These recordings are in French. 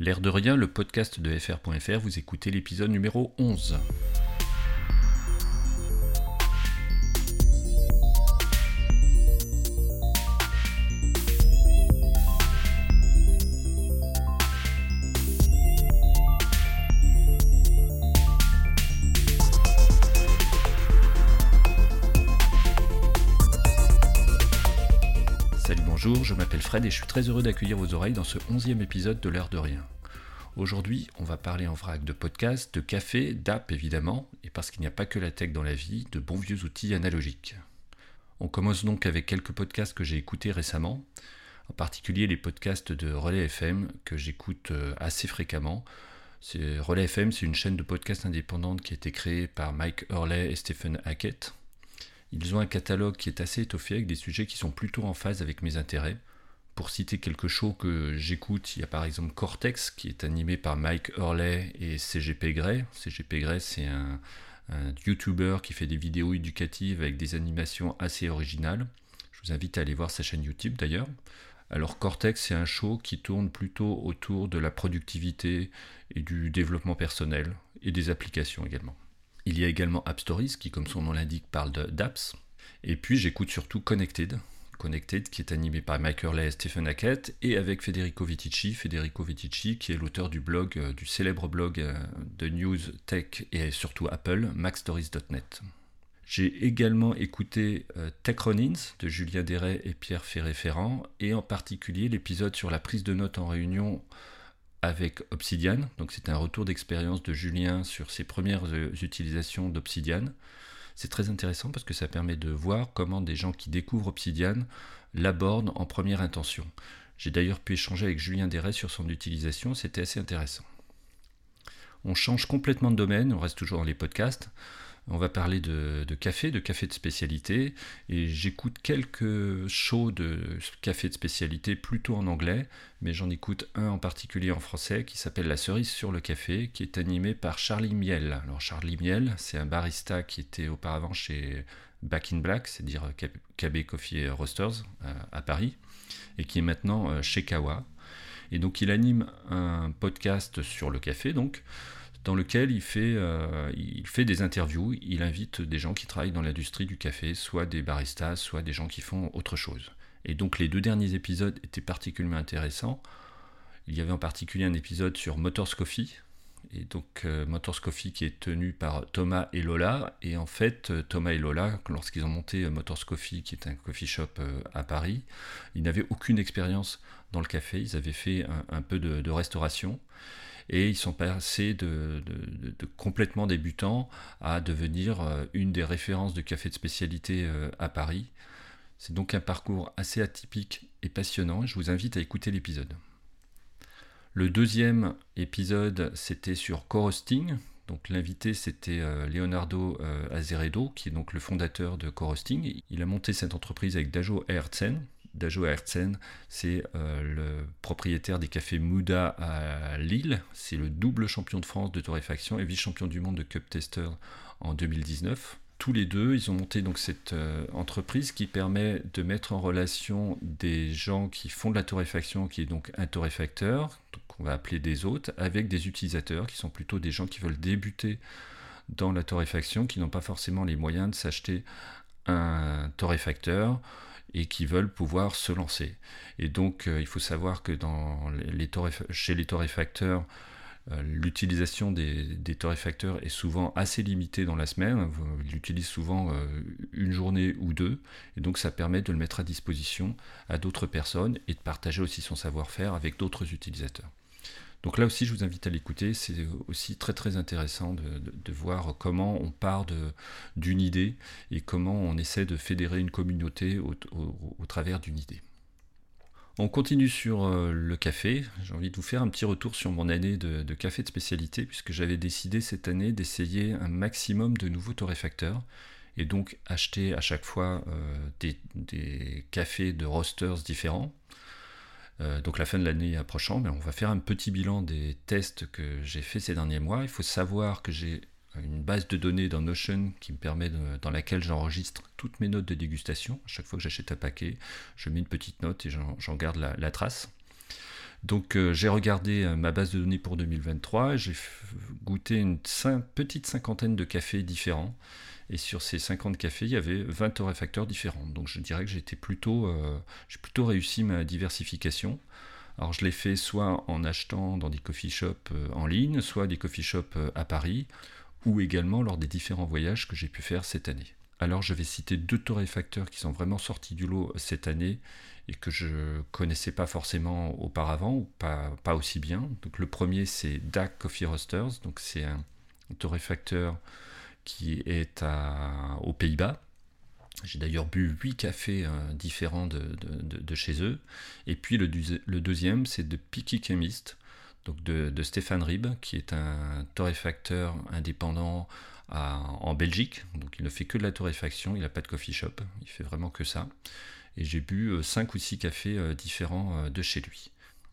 L'air de rien, le podcast de fr.fr, vous écoutez l'épisode numéro 11. Et je suis très heureux d'accueillir vos oreilles dans ce onzième épisode de l'heure de rien. Aujourd'hui, on va parler en vrac de podcasts, de café, d'app évidemment, et parce qu'il n'y a pas que la tech dans la vie, de bons vieux outils analogiques. On commence donc avec quelques podcasts que j'ai écoutés récemment, en particulier les podcasts de Relais FM que j'écoute euh, assez fréquemment. Relais FM, c'est une chaîne de podcasts indépendante qui a été créée par Mike Hurley et Stephen Hackett. Ils ont un catalogue qui est assez étoffé avec des sujets qui sont plutôt en phase avec mes intérêts. Pour citer quelque chose que j'écoute, il y a par exemple Cortex qui est animé par Mike Hurley et CGP Grey. CGP Grey, c'est un, YouTuber qui fait des vidéos éducatives avec des animations assez originales. Je vous invite à aller voir sa chaîne YouTube d'ailleurs. Alors Cortex, c'est un show qui tourne plutôt autour de la productivité et du développement personnel et des applications également. Il y a également App Stories qui, comme son nom l'indique, parle d'apps. Et puis j'écoute surtout Connected. Qui est animé par Mike Hurley et Stephen Hackett et avec Federico Vitici. Federico Vitici qui est l'auteur du blog, euh, du célèbre blog euh, de news tech et surtout Apple, macstories.net. J'ai également écouté euh, Tech Runnings de Julien Deret et Pierre Ferré-Ferrand et en particulier l'épisode sur la prise de notes en réunion avec Obsidian. Donc c'est un retour d'expérience de Julien sur ses premières utilisations d'Obsidian. C'est très intéressant parce que ça permet de voir comment des gens qui découvrent Obsidian l'abordent en première intention. J'ai d'ailleurs pu échanger avec Julien Deret sur son utilisation, c'était assez intéressant. On change complètement de domaine, on reste toujours dans les podcasts. On va parler de, café, de café de spécialité, et j'écoute quelques shows de café de spécialité plutôt en anglais, mais j'en écoute un en particulier en français qui s'appelle La cerise sur le café, qui est animé par Charlie Miel. Alors Charlie Miel, c'est un barista qui était auparavant chez Back in Black, c'est-à-dire KB Coffee Roasters euh, à Paris, et qui est maintenant euh, chez Kawa. Et donc il anime un podcast sur le café, donc dans lequel il fait, euh, il fait des interviews, il invite des gens qui travaillent dans l'industrie du café, soit des baristas, soit des gens qui font autre chose. Et donc les deux derniers épisodes étaient particulièrement intéressants. Il y avait en particulier un épisode sur Motors Coffee, et donc euh, Motors Coffee qui est tenu par Thomas et Lola. Et en fait, euh, Thomas et Lola, lorsqu'ils ont monté Motors Coffee, qui est un coffee shop à Paris, ils n'avaient aucune expérience dans le café. Ils avaient fait un, peu de restauration et ils sont passés de, complètement débutants à devenir euh, une des références de café de spécialité euh, à Paris. C'est donc un parcours assez atypique et passionnant, je vous invite à écouter l'épisode. Le deuxième épisode, c'était sur Corosting. Donc l'invité, c'était euh, Leonardo Azeredo, qui est donc le fondateur de Corosting. Il a monté cette entreprise avec Dajo Hertzen, Dajo Hertzen, c'est euh, le propriétaire des cafés Mouda à Lille. C'est le double champion de France de torréfaction et vice-champion du monde de Cup Tester en 2019. Tous les deux, ils ont monté cette euh, entreprise qui permet de mettre en relation des gens qui font de la torréfaction, qui est donc un torréfacteur, qu'on va appeler des hôtes, avec des utilisateurs qui sont plutôt des gens qui veulent débuter dans la torréfaction, qui n'ont pas forcément les moyens de s'acheter un torréfacteur et qui veulent pouvoir se lancer. Et donc euh, il faut savoir que chez les torréfacteurs, euh, l'utilisation des, torréfacteurs est souvent assez limitée dans la semaine. Ils l'utilisent souvent euh, une journée ou deux. Et donc ça permet de le mettre à disposition à d'autres personnes et de partager aussi son savoir-faire avec d'autres utilisateurs. Donc là aussi, je vous invite à l'écouter. C'est aussi très très intéressant de, voir comment on part d'une idée et comment on essaie de fédérer une communauté au, travers d'une idée. On continue sur euh, le café. J'ai envie de vous faire un petit retour sur mon année de, café de spécialité, puisque j'avais décidé cette année d'essayer un maximum de nouveaux torréfacteurs et donc acheter à chaque fois euh, des, des, cafés de roasters différents euh, donc la fin de l'année approchant, mais on va faire un petit bilan des tests que j'ai fait ces derniers mois. Il faut savoir que j'ai une base de données dans Notion qui me permet dans laquelle j'enregistre toutes mes notes de dégustation. Chaque fois que j'achète un paquet, je mets une petite note et j'en garde la, trace. Donc j'ai regardé ma base de données pour 2023, j'ai goûté une petite cinquantaine de cafés différents. Et sur ces 50 cafés, il y avait 20 torréfacteurs différents. Donc je dirais que plutôt, j'ai plutôt réussi ma diversification. Alors je l'ai fait soit en achetant dans des coffee shops euh, en ligne, soit des coffee shops euh, à Paris, ou également lors des différents voyages que j'ai pu faire cette année. Alors je vais citer deux torréfacteurs qui sont vraiment sortis du lot cette année et que je connaissais pas forcément auparavant ou pas, aussi bien. Donc le premier c'est DAC Coffee Roasters, donc c'est un torréfacteur qui est aux Pays-Bas j'ai d'ailleurs bu 8 cafés euh, différents de, chez eux. Et puis le, deuxième, c'est de Picky Chemist, donc de, Stéphane Rib, qui est un torréfacteur indépendant en Belgique. Donc il ne fait que de la torréfaction, il n'a pas de coffee shop, il fait vraiment que ça. Et j'ai bu 5 euh, ou 6 cafés euh, différents de chez lui.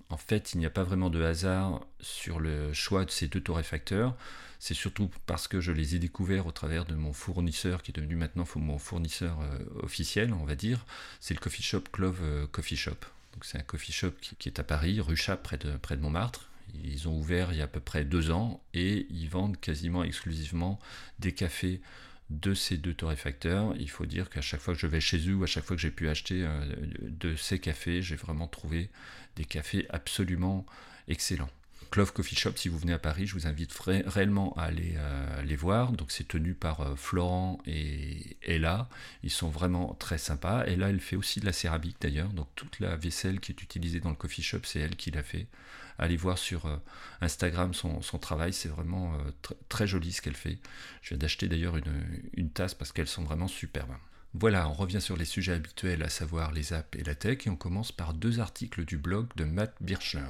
En fait, il n'y a pas vraiment de hasard sur le choix de ces deux torréfacteurs. C'est surtout parce que je les ai découverts au travers de mon fournisseur, qui est devenu maintenant mon fournisseur euh, officiel, on va dire. C'est le coffee shop Clove euh, Coffee Shop. C'est un coffee shop qui, est à Paris, rue Chap, près de, près de Montmartre. Ils ont ouvert il y a à peu près deux ans et ils vendent quasiment exclusivement des cafés de ces deux torréfacteurs. Il faut dire qu'à chaque fois que je vais chez eux ou à chaque fois que j'ai pu acheter euh, de ces cafés, j'ai vraiment trouvé des cafés absolument excellents. Clove Coffee Shop, si vous venez à Paris, je vous invite réellement à aller euh, les voir. Donc c'est tenu par euh, Florent et Ella. Ils sont vraiment très sympas. Ella, elle fait aussi de la céramique d'ailleurs. Donc toute la vaisselle qui est utilisée dans le coffee shop, c'est elle qui l'a fait. Allez voir sur euh, Instagram son, travail, c'est vraiment très joli ce qu'elle fait. Je viens d'acheter d'ailleurs une, tasse parce qu'elles sont vraiment superbes. Voilà, on revient sur les sujets habituels, à savoir les apps et la tech, et on commence par deux articles du blog de Matt Birchler.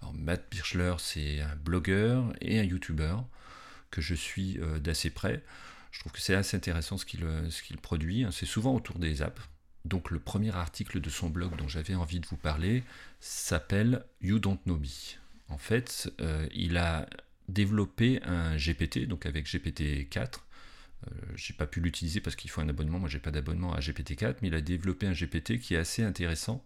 Alors, Matt Birchler, c'est un blogueur et un YouTuber que je suis euh, d'assez près. Je trouve que c'est assez intéressant ce qu'il euh, produit. Hein. C'est souvent autour des apps. Donc le premier article de son blog dont j'avais envie de vous parler s'appelle You Don't Know Me. En fait, euh, il a développé un GPT, donc avec GPT 4, euh, j'ai pas pu l'utiliser parce qu'il faut un abonnement. Moi, j'ai pas d'abonnement à GPT-4, mais il a développé un GPT qui est assez intéressant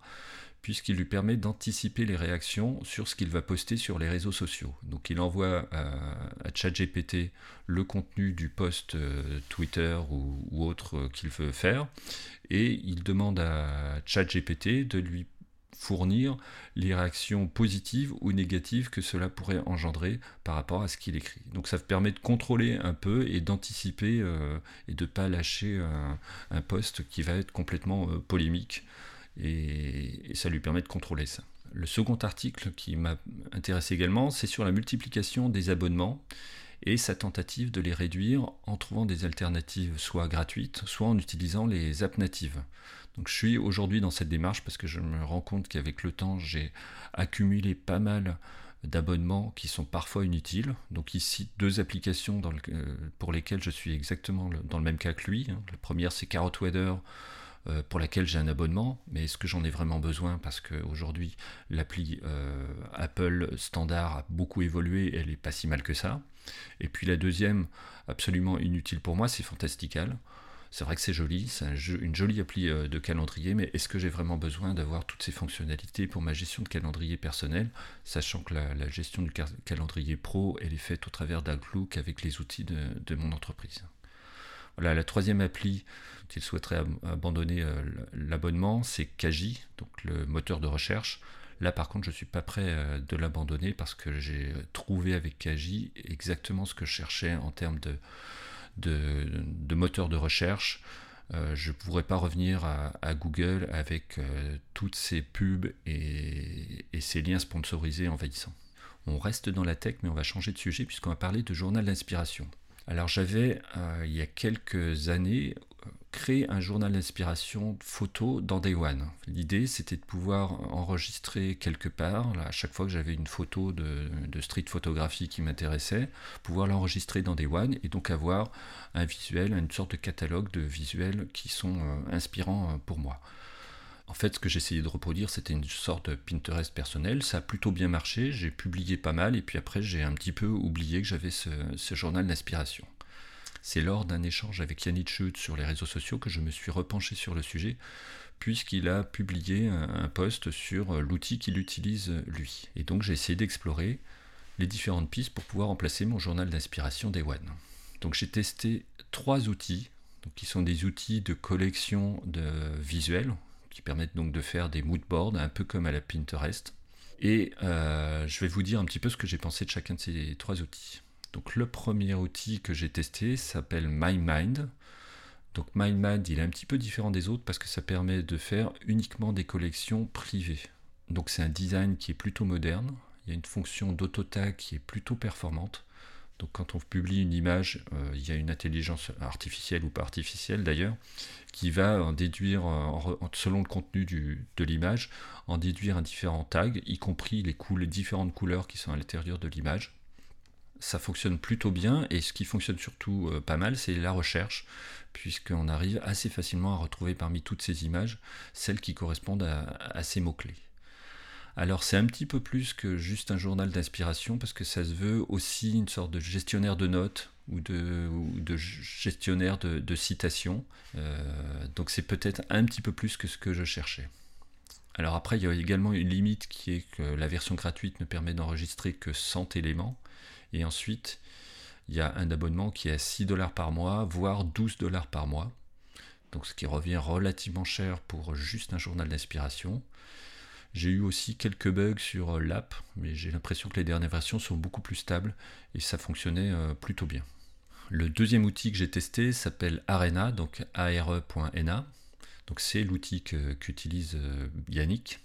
puisqu'il lui permet d'anticiper les réactions sur ce qu'il va poster sur les réseaux sociaux. Donc il envoie à, ChatGPT le contenu du post euh, Twitter ou, autre euh, qu'il veut faire, et il demande à ChatGPT de lui fournir les réactions positives ou négatives que cela pourrait engendrer par rapport à ce qu'il écrit. Donc ça permet de contrôler un peu et d'anticiper euh, et de ne pas lâcher un, poste qui va être complètement polémique et, ça lui permet de contrôler ça. Le second article qui m'a intéressé également, c'est sur la multiplication des abonnements et sa tentative de les réduire en trouvant des alternatives soit gratuites, soit en utilisant les apps natives. Donc je suis aujourd'hui dans cette démarche parce que je me rends compte qu'avec le temps, j'ai accumulé pas mal d'abonnements qui sont parfois inutiles. Donc ici, deux applications euh, pour lesquelles je suis exactement dans le même cas que lui. Hein. La première, c'est Carrot Weather, pour laquelle j'ai un abonnement, mais est-ce que j'en ai vraiment besoin? Parce qu'aujourd'hui, l'appli euh, Apple standard a beaucoup évolué, elle n'est pas si mal que ça. Et puis la deuxième, absolument inutile pour moi, c'est Fantastical. C'est vrai que c'est joli, c'est une jolie appli euh, de calendrier, mais est-ce que j'ai vraiment besoin d'avoir toutes ces fonctionnalités pour ma gestion de calendrier personnel, sachant que la, gestion du calendrier pro, elle est faite au travers d'Outlook avec les outils de, mon entreprise? La troisième appli qu'il souhaiterait abandonner euh, l'abonnement, c'est Kaji, donc le moteur de recherche. Là, par contre, je ne suis pas prêt euh, de l'abandonner parce que j'ai trouvé avec Kaji exactement ce que je cherchais en termes de, moteurs de recherche. Euh, je ne pourrais pas revenir à, Google avec toutes ces pubs et, et, ces liens sponsorisés envahissants. On reste dans la tech, mais on va changer de sujet puisqu'on va parler de journal d'inspiration. Alors j'avais, euh, il y a quelques années, créé un journal d'inspiration photo dans Day One. L'idée, c'était de pouvoir enregistrer quelque part, à chaque fois que j'avais une photo de, street photographie qui m'intéressait, pouvoir l'enregistrer dans Day One et donc avoir un visuel, une sorte de catalogue de visuels qui sont euh, inspirants euh, pour moi. En fait, ce que j'essayais de reproduire, c'était une sorte de Pinterest personnel. Ça a plutôt bien marché, j'ai publié pas mal, et puis après, j'ai un petit peu oublié que j'avais ce, journal d'inspiration. C'est lors d'un échange avec Yannick Schut sur les réseaux sociaux que je me suis repenché sur le sujet, puisqu'il a publié un post sur l'outil qu'il utilise lui. Et donc j'ai essayé d'explorer les différentes pistes pour pouvoir remplacer mon journal d'inspiration Day One. Donc j'ai testé trois outils, qui sont des outils de collection de visuels, qui permettent donc de faire des mood boards, un peu comme à la Pinterest. Et euh, je vais vous dire un petit peu ce que j'ai pensé de chacun de ces trois outils. Donc le premier outil que j'ai testé s'appelle MyMind. Donc MyMind, il est un petit peu différent des autres parce que ça permet de faire uniquement des collections privées. Donc c'est un design qui est plutôt moderne. Il y a une fonction d'autotag qui est plutôt performante. Donc quand on publie une image, euh, il y a une intelligence artificielle ou pas artificielle d'ailleurs, qui va en déduire, selon le contenu de l'image, en déduire un différent tag, y compris les, les différentes couleurs qui sont à l'intérieur de l'image. Ça fonctionne plutôt bien et ce qui fonctionne surtout euh, pas mal, c'est la recherche, puisqu'on arrive assez facilement à retrouver parmi toutes ces images celles qui correspondent à ces mots-clés. Alors c'est un petit peu plus que juste un journal d'inspiration parce que ça se veut aussi une sorte de gestionnaire de notes ou de, gestionnaire de, citations. Euh, donc c'est peut-être un petit peu plus que ce que je cherchais. Alors après il y a également une limite qui est que la version gratuite ne permet d'enregistrer que 100 éléments. Et ensuite il y a un abonnement qui est à 6 dollars par mois, voire 12 dollars par mois. Donc ce qui revient relativement cher pour juste un journal d'inspiration. J'ai eu aussi quelques bugs sur euh, l'app, mais j'ai l'impression que les dernières versions sont beaucoup plus stables et ça fonctionnait euh, plutôt bien. Le deuxième outil que j'ai testé s'appelle Arena, donc are.na. Donc c'est l'outil qu'utilise euh, Yannick.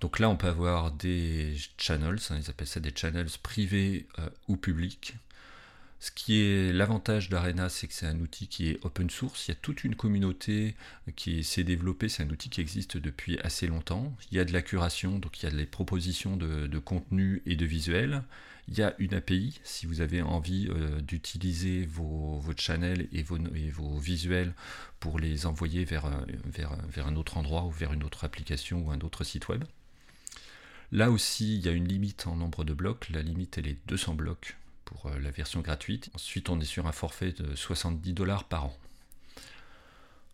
Donc là, on peut avoir des channels, hein, ils appellent ça des channels privés ou publics. Ce qui est l'avantage d'Arena, c'est que c'est un outil qui est open source. Il y a toute une communauté qui s'est développée. C'est un outil qui existe depuis assez longtemps. Il y a de la curation, donc il y a des propositions de, contenu et de visuels. Il y a une API. Si vous avez envie euh, d'utiliser vos, channels et vos, vos, visuels pour les envoyer vers, euh, vers, vers un autre endroit ou vers une autre application ou un autre site web. Là aussi, il y a une limite en nombre de blocs. La limite, elle est 200 blocs pour euh, la version gratuite. Ensuite, on est sur un forfait de 70 dollars par an.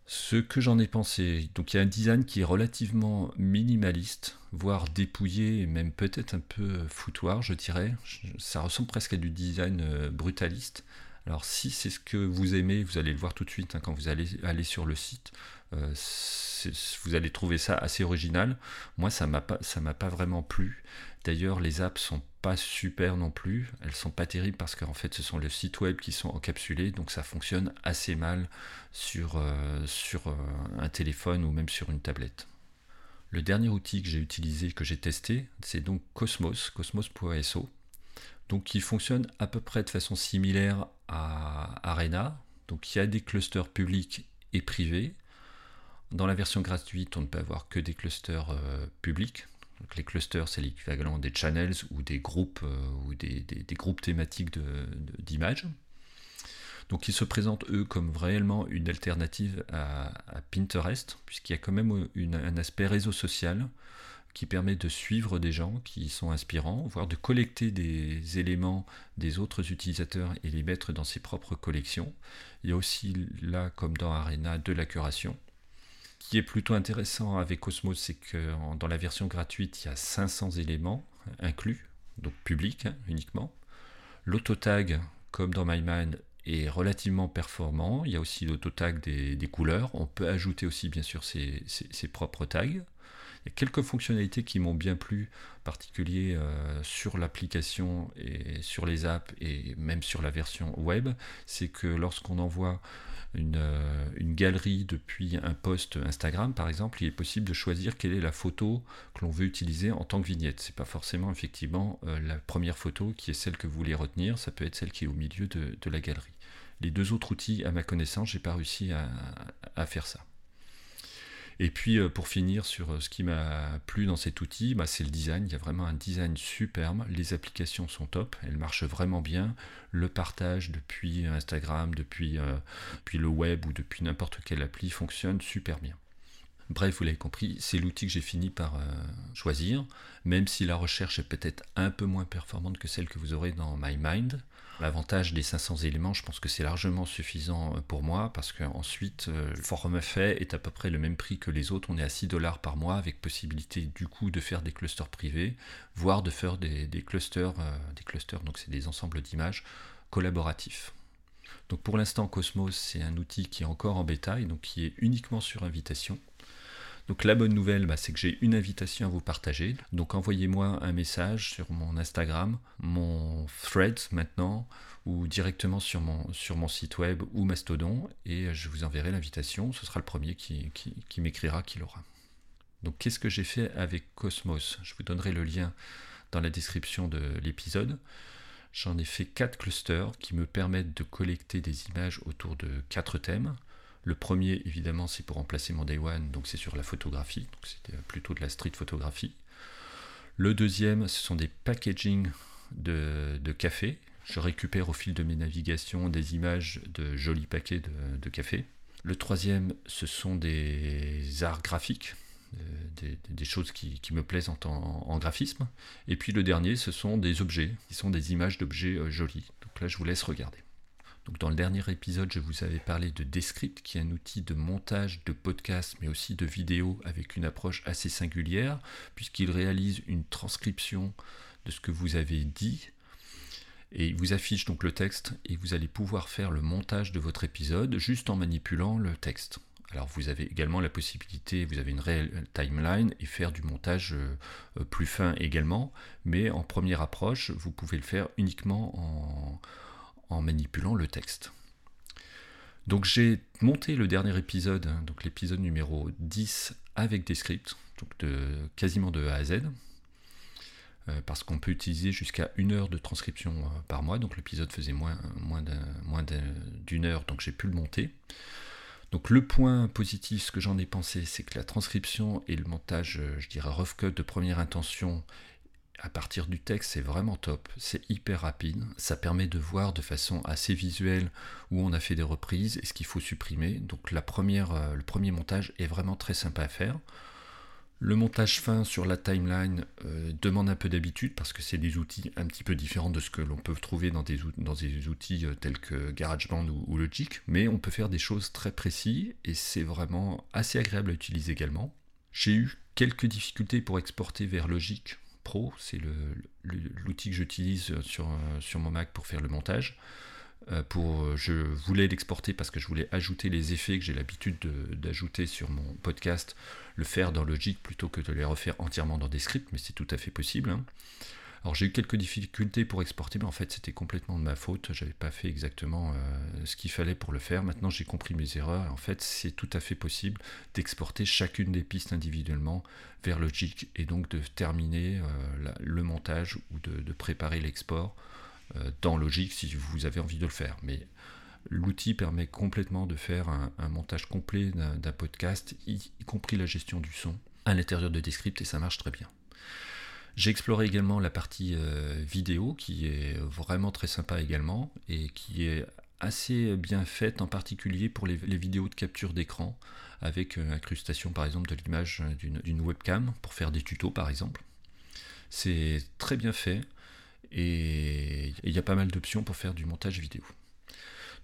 Ce que j'en ai pensé, donc il y a un design qui est relativement minimaliste, voire dépouillé et même peut-être un peu foutoir, je dirais. Ça ressemble presque à du design euh, brutaliste. Alors si c'est ce que vous aimez, vous allez le voir tout de suite hein, quand vous allez aller sur le site. Euh, vous allez trouver ça assez original. Moi, ça m'a pas, m'a pas vraiment plu. D'ailleurs, les apps sont pas super non plus. Elles sont pas terribles parce qu'en fait, ce sont les sites web qui sont encapsulés, donc ça fonctionne assez mal sur, euh, sur euh, un téléphone ou même sur une tablette. Le dernier outil que j'ai utilisé, que j'ai testé, c'est donc Cosmos, cosmos.so, donc qui fonctionne à peu près de façon similaire à Arena. Donc il y a des clusters publics et privés. Dans la version gratuite, on ne peut avoir que des clusters euh, publics, les clusters, c'est l'équivalent des channels ou des groupes euh, ou des, groupes thématiques d'images. Donc ils se présentent eux comme réellement une alternative à, Pinterest, puisqu'il y a quand même un aspect réseau social qui permet de suivre des gens qui sont inspirants, voire de collecter des éléments des autres utilisateurs et les mettre dans ses propres collections. Il y a aussi là, comme dans Arena, de la curation qui est plutôt intéressant avec Cosmos, c'est que dans la version gratuite, il y a 500 éléments inclus, donc publics hein, uniquement. L'autotag, comme dans MyMind, est relativement performant. Il y a aussi l'autotag des, des couleurs. On peut ajouter aussi, bien sûr, ses, propres tags. Il y a quelques fonctionnalités qui m'ont bien plu, en particulier euh, sur l'application et sur les apps et même sur la version web. C'est que lorsqu'on envoie euh, une, galerie depuis un post Instagram, par exemple, il est possible de choisir quelle est la photo que l'on veut utiliser en tant que vignette. C'est pas forcément effectivement euh, la première photo qui est celle que vous voulez retenir, ça peut être celle qui est au milieu de, la galerie. Les deux autres outils, à ma connaissance, j'ai pas réussi à faire ça. Et puis euh, pour finir sur euh, ce qui m'a plu dans cet outil, bah, c'est le design. Il y a vraiment un design superbe. Les applications sont top, elles marchent vraiment bien. Le partage depuis Instagram, depuis, euh, le web ou depuis n'importe quelle appli fonctionne super bien. Bref, vous l'avez compris, c'est l'outil que j'ai fini par choisir, même si la recherche est peut-être un peu moins performante que celle que vous aurez dans MyMind. L'avantage des 500 éléments, je pense que c'est largement suffisant euh, pour moi parce qu'ensuite, euh, le forum fait est à peu près le même prix que les autres. On est à 6 dollars par mois avec possibilité du coup de faire des clusters privés, voire de faire des, clusters, des clusters, donc c'est des ensembles d'images collaboratifs. Donc pour l'instant, Cosmos, c'est un outil qui est encore en bêta donc qui est uniquement sur invitation. Donc la bonne nouvelle, bah, c'est que j'ai une invitation à vous partager. Donc envoyez-moi un message sur mon Instagram, mon thread maintenant, ou directement sur mon, site web ou Mastodon, et je vous enverrai l'invitation. Ce sera le premier qui, qui m'écrira qui l'aura. Donc qu'est-ce que j'ai fait avec Cosmos? Je vous donnerai le lien dans la description de l'épisode. J'en ai fait quatre clusters qui me permettent de collecter des images autour de quatre thèmes. Le premier, évidemment, c'est pour remplacer mon Day One, donc c'est sur la photographie, donc c'était plutôt de la street photographie. Le deuxième, ce sont des packaging de, café. Je récupère au fil de mes navigations des images de jolis paquets de, café. Le troisième, ce sont des arts graphiques, euh, des, choses qui, me plaisent en, en, graphisme. Et puis le dernier, ce sont des objets, qui sont des images d'objets euh, jolis. Donc là, je vous laisse regarder. Donc dans le dernier épisode, je vous avais parlé de Descript, qui est un outil de montage de podcasts, mais aussi de vidéos avec une approche assez singulière, puisqu'il réalise une transcription de ce que vous avez dit, et il vous affiche donc le texte, et vous allez pouvoir faire le montage de votre épisode juste en manipulant le texte. Alors vous avez également la possibilité, vous avez une réelle timeline et faire du montage euh, plus fin également, mais en première approche, vous pouvez le faire uniquement en, en manipulant le texte. Donc j'ai monté le dernier épisode, hein, donc l'épisode numéro 10 avec des scripts, donc de, quasiment de A à Z, euh, parce qu'on peut utiliser jusqu'à une heure de transcription euh, par mois, donc l'épisode faisait moins, moins d'une heure, donc j'ai pu le monter. Donc le point positif, ce que j'en ai pensé, c'est que la transcription et le montage, euh, je dirais rough cut de première intention à partir du texte, c'est vraiment top, c'est hyper rapide, ça permet de voir de façon assez visuelle où on a fait des reprises et ce qu'il faut supprimer. Donc euh, le premier montage est vraiment très sympa à faire. Le montage fin sur la timeline euh, demande un peu d'habitude parce que c'est des outils un petit peu différents de ce que l'on peut trouver dans des, dans des outils euh, tels que GarageBand ou, ou, Logic, mais on peut faire des choses très précises et c'est vraiment assez agréable à utiliser également. J'ai eu quelques difficultés pour exporter vers Logic C'est l'outil que j'utilise sur, sur mon Mac pour faire le montage. Euh, pour, je voulais l'exporter parce que je voulais ajouter les effets que j'ai l'habitude d'ajouter sur mon podcast, le faire dans Logic plutôt que de les refaire entièrement dans des scripts, mais c'est tout à fait possible. Hein. Alors j'ai eu quelques difficultés pour exporter, mais en fait c'était complètement de ma faute. J'avais pas fait exactement euh, ce qu'il fallait pour le faire. Maintenant j'ai compris mes erreurs. En fait c'est tout à fait possible d'exporter chacune des pistes individuellement vers Logic et donc de terminer euh, le montage ou de, préparer l'export euh, dans Logic si vous avez envie de le faire. Mais l'outil permet complètement de faire un, montage complet d'un podcast, y, y compris la gestion du son à l'intérieur de Descript et ça marche très bien. J'ai exploré également la partie euh, vidéo qui est vraiment très sympa également et qui est assez bien faite en particulier pour les, vidéos de capture d'écran avec euh, incrustation par exemple de l'image d'une webcam pour faire des tutos par exemple. C'est très bien fait et il y a pas mal d'options pour faire du montage vidéo.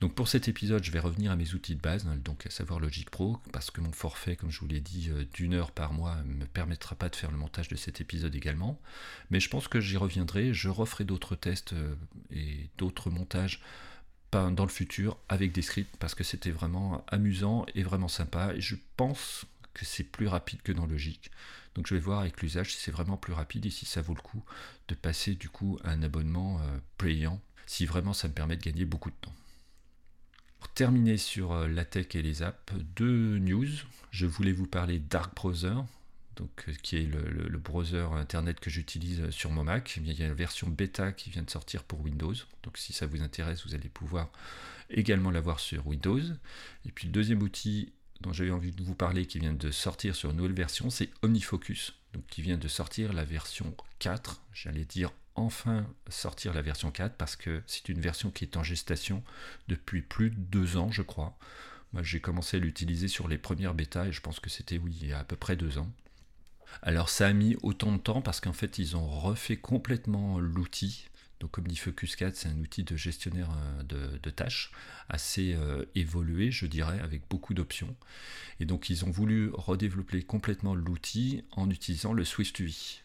Donc pour cet épisode, je vais revenir à mes outils de base, hein, donc à savoir Logic Pro, parce que mon forfait, comme je vous l'ai dit, euh, d'une heure par mois ne me permettra pas de faire le montage de cet épisode également. Mais je pense que j'y reviendrai, je referai d'autres tests euh, et d'autres montages dans le futur avec des scripts, parce que c'était vraiment amusant et vraiment sympa. Et je pense que c'est plus rapide que dans Logic. Donc je vais voir avec l'usage si c'est vraiment plus rapide et si ça vaut le coup de passer du coup à un abonnement euh, payant, si vraiment ça me permet de gagner beaucoup de temps. Pour terminer sur euh, la tech et les apps, deux news. Je voulais vous parler Dark Browser, donc, euh, qui est le, browser internet que j'utilise sur mon Mac. Il y a une version bêta qui vient de sortir pour Windows. Donc si ça vous intéresse, vous allez pouvoir également l'avoir sur Windows. Et puis le deuxième outil dont j'avais envie de vous parler qui vient de sortir sur une nouvelle version, c'est OmniFocus, donc qui vient de sortir la version 4, j'allais dire enfin sortir la version 4 parce que c'est une version qui est en gestation depuis plus de deux ans, je crois. Moi, j'ai commencé à l'utiliser sur les premières bêtas et je pense que c'était, oui, il y a à peu près deux ans. Alors, ça a mis autant de temps parce qu'en fait, ils ont refait complètement l'outil. Donc OmniFocus 4, c'est un outil de gestionnaire euh, de, tâches assez euh, évolué, je dirais, avec beaucoup d'options. Et donc ils ont voulu redévelopper complètement l'outil en utilisant le SwiftUI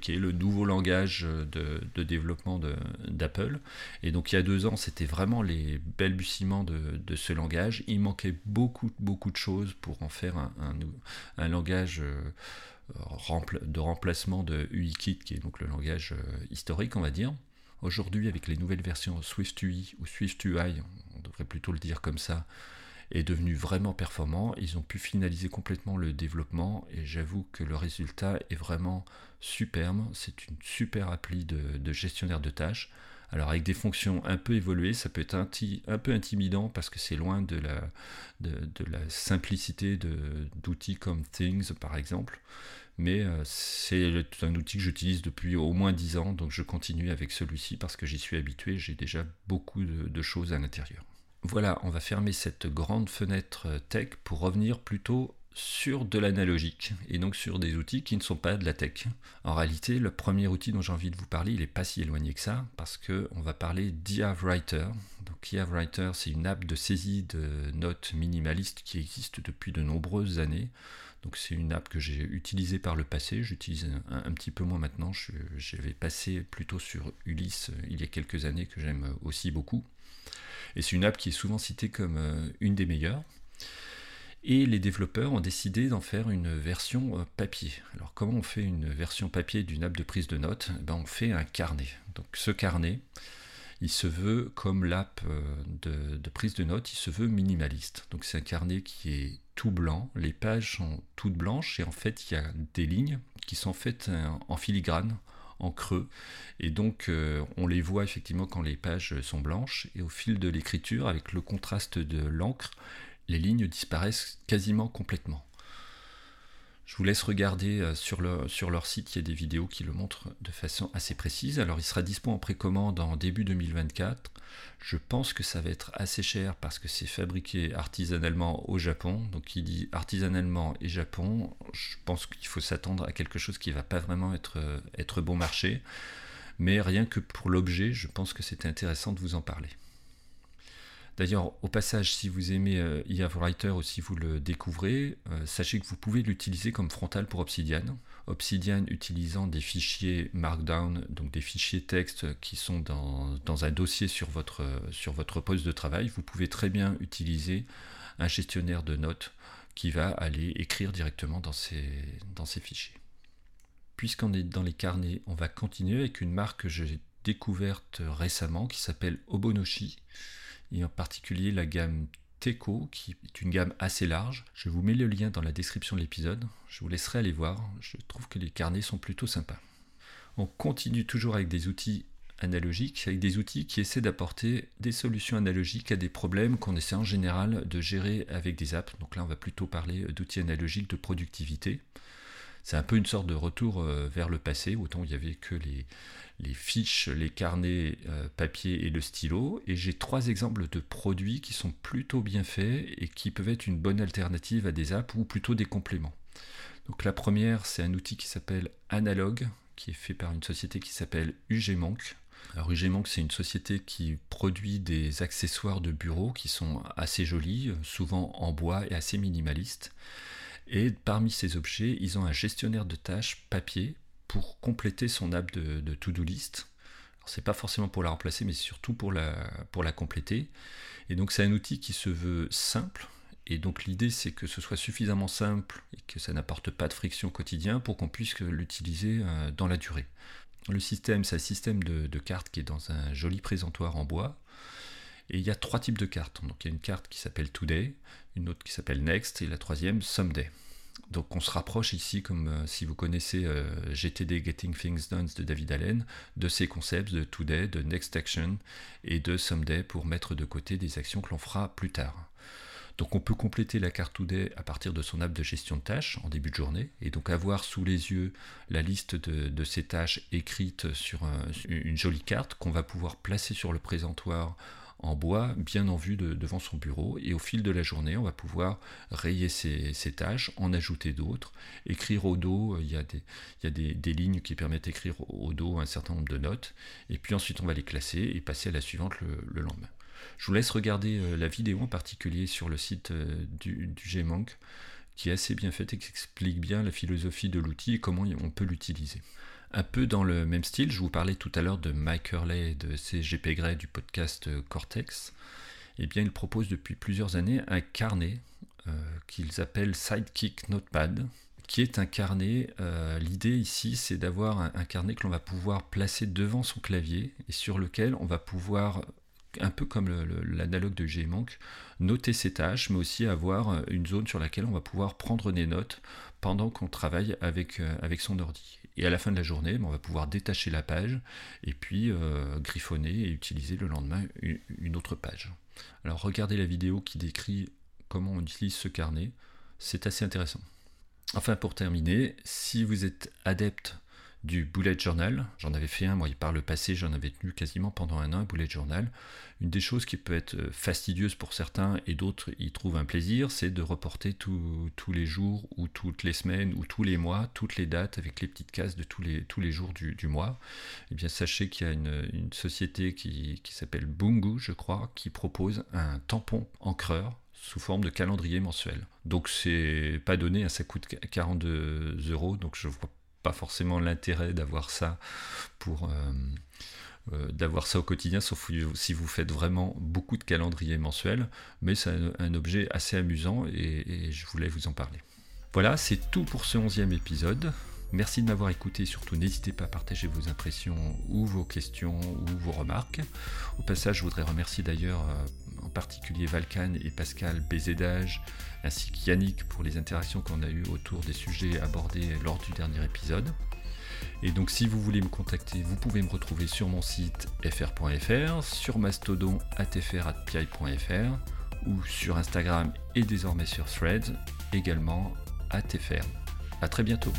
qui est le nouveau langage de, développement d'Apple. Et donc il y a deux ans, c'était vraiment les balbutiements de, ce langage. Il manquait beaucoup, beaucoup de choses pour en faire un, langage euh, de remplacement de UIKit, qui est donc le langage historique, on va dire. Aujourd'hui, avec les nouvelles versions SwiftUI ou SwiftUI, on devrait plutôt le dire comme ça, est devenu vraiment performant. Ils ont pu finaliser complètement le développement et j'avoue que le résultat est vraiment superbe. C'est une super appli de, gestionnaire de tâches. Alors avec des fonctions un peu évoluées, ça peut être un, peu intimidant parce que c'est loin de la, simplicité d'outils comme Things par exemple mais euh, c'est un outil que j'utilise depuis au moins 10 ans, donc je continue avec celui-ci parce que j'y suis habitué, j'ai déjà beaucoup de, choses à l'intérieur. Voilà, on va fermer cette grande fenêtre euh, tech pour revenir plutôt sur de l'analogique et donc sur des outils qui ne sont pas de la tech. En réalité, le premier outil dont j'ai envie de vous parler, il n'est pas si éloigné que ça parce qu'on va parler d'IAVWriter. Donc IAVWriter, c'est une app de saisie de notes minimalistes qui existe depuis de nombreuses années. Donc c'est une app que j'ai utilisée par le passé, j'utilise un, petit peu moins maintenant, j'avais passé plutôt sur Ulysse euh, il y a quelques années que j'aime aussi beaucoup. Et c'est une app qui est souvent citée comme euh, une des meilleures. Et les développeurs ont décidé d'en faire une version euh, papier. Alors comment on fait une version papier d'une app de prise de notes? Eh ben, On fait un carnet. Donc ce carnet, il se veut comme l'app de, de, prise de notes, il se veut minimaliste. Donc c'est un carnet qui est tout blanc, les pages sont toutes blanches et en fait il y a des lignes qui sont faites en filigrane, en creux. Et donc euh, on les voit effectivement quand les pages sont blanches et au fil de l'écriture, avec le contraste de l'encre, les lignes disparaissent quasiment complètement. Je vous laisse regarder euh, sur, leur site, il y a des vidéos qui le montrent de façon assez précise. Alors il sera dispo en précommande en début 2024. Je pense que ça va être assez cher parce que c'est fabriqué artisanalement au Japon. Donc qui dit artisanalement et Japon, je pense qu'il faut s'attendre à quelque chose qui ne va pas vraiment être, euh, être bon marché. Mais rien que pour l'objet, je pense que c'était intéressant de vous en parler. D'ailleurs, au passage, si vous aimez euh, Writer ou si vous le découvrez, euh, sachez que vous pouvez l'utiliser comme frontal pour Obsidian. Obsidian utilisant des fichiers Markdown, donc des fichiers texte qui sont dans, un dossier sur votre, poste de travail, vous pouvez très bien utiliser un gestionnaire de notes qui va aller écrire directement dans ces, dans ces fichiers. Puisqu'on est dans les carnets, on va continuer avec une marque que j'ai découverte récemment qui s'appelle Obonoshi et en particulier la gamme Teco, qui est une gamme assez large. Je vous mets le lien dans la description de l'épisode, je vous laisserai aller voir, je trouve que les carnets sont plutôt sympas. On continue toujours avec des outils analogiques, avec des outils qui essaient d'apporter des solutions analogiques à des problèmes qu'on essaie en général de gérer avec des apps. Donc là, on va plutôt parler d'outils analogiques de productivité. C'est un peu une sorte de retour euh, vers le passé, autant il n'y avait que les, fiches, les carnets euh, papier et le stylo. Et j'ai trois exemples de produits qui sont plutôt bien faits et qui peuvent être une bonne alternative à des apps ou plutôt des compléments. Donc la première, c'est un outil qui s'appelle Analog, qui est fait par une société qui s'appelle UGMonk. Alors UGMonk, c'est une société qui produit des accessoires de bureau qui sont assez jolis, souvent en bois et assez minimalistes. Et parmi ces objets, ils ont un gestionnaire de tâches papier pour compléter son app de, to-do list. C'est pas forcément pour la remplacer, mais surtout pour la, pour la compléter. Et donc c'est un outil qui se veut simple. Et donc l'idée c'est que ce soit suffisamment simple et que ça n'apporte pas de friction au quotidien pour qu'on puisse l'utiliser euh, dans la durée. Le système, c'est un système de, de cartes qui est dans un joli présentoir en bois. Et il y a trois types de cartes. Donc il y a une carte qui s'appelle Today, une autre qui s'appelle Next et la troisième Someday. Donc on se rapproche ici, comme euh, si vous connaissez euh, GTD Getting Things Done de David Allen, de ces concepts de Today, de Next Action et de Someday pour mettre de côté des actions que l'on fera plus tard. Donc on peut compléter la carte Today à partir de son app de gestion de tâches en début de journée et donc avoir sous les yeux la liste de, ces tâches écrites sur une jolie carte qu'on va pouvoir placer sur le présentoir en bois bien en vue devant son bureau. Et au fil de la journée, on va pouvoir rayer ces, tâches, en ajouter d'autres, écrire au dos. Il y a, des, il y a des, lignes qui permettent d'écrire au dos un certain nombre de notes. Et puis ensuite, on va les classer et passer à la suivante le, lendemain. Je vous laisse regarder euh, la vidéo en particulier sur le site euh, du, du qui est assez bien faite et qui explique bien la philosophie de l'outil et comment on peut l'utiliser. Un peu dans le même style, je vous parlais tout à l'heure de Mike Hurley de CGP Grey du podcast euh, Cortex. Eh bien, il propose depuis plusieurs années un carnet euh, qu'ils appellent Sidekick Notepad, qui est un carnet. Euh, l'idée ici, c'est d'avoir un, carnet que l'on va pouvoir placer devant son clavier et sur lequel on va pouvoir, un peu comme l'analogue de Gmonk, noter ses tâches, mais aussi avoir une zone sur laquelle on va pouvoir prendre des notes pendant qu'on travaille avec son ordi. Et à la fin de la journée, ben, on va pouvoir détacher la page et puis euh, griffonner et utiliser le lendemain une autre page. Alors regardez la vidéo qui décrit comment on utilise ce carnet, c'est assez intéressant. Enfin pour terminer, si vous êtes adepte du bullet journal. J'en avais fait un, moi, par le passé, j'en avais tenu quasiment pendant un an, un bullet journal. Une des choses qui peut être euh, fastidieuse pour certains et d'autres y trouvent un plaisir, c'est de reporter tous les jours ou toutes les semaines ou tous les mois, toutes les dates avec les petites cases de tous les, tous les jours du, mois. Eh bien, sachez qu'il y a une, société qui, qui s'appelle Bungu, je crois, qui propose un tampon encreur sous forme de calendrier mensuel. Donc c'est pas donné, hein, ça coûte 42 euros, donc je vois pas forcément l'intérêt d'avoir ça pour euh, euh, d'avoir ça au quotidien, sauf si vous faites vraiment beaucoup de calendriers mensuels, mais c'est un, objet assez amusant et, je voulais vous en parler. Voilà, c'est tout pour ce onzième épisode. Merci de m'avoir écouté, surtout n'hésitez pas à partager vos impressions ou vos questions ou vos remarques. Au passage, je voudrais remercier d'ailleurs euh, en particulier Valkan et Pascal Bézédage, ainsi qu'Yannick pour les interactions qu'on a eues autour des sujets abordés lors du dernier épisode. Et donc si vous voulez me contacter, vous pouvez me retrouver sur mon site fr.fr, sur Mastodon atfr.pi.fr ou sur Instagram et désormais sur Threads, également atfr. A très bientôt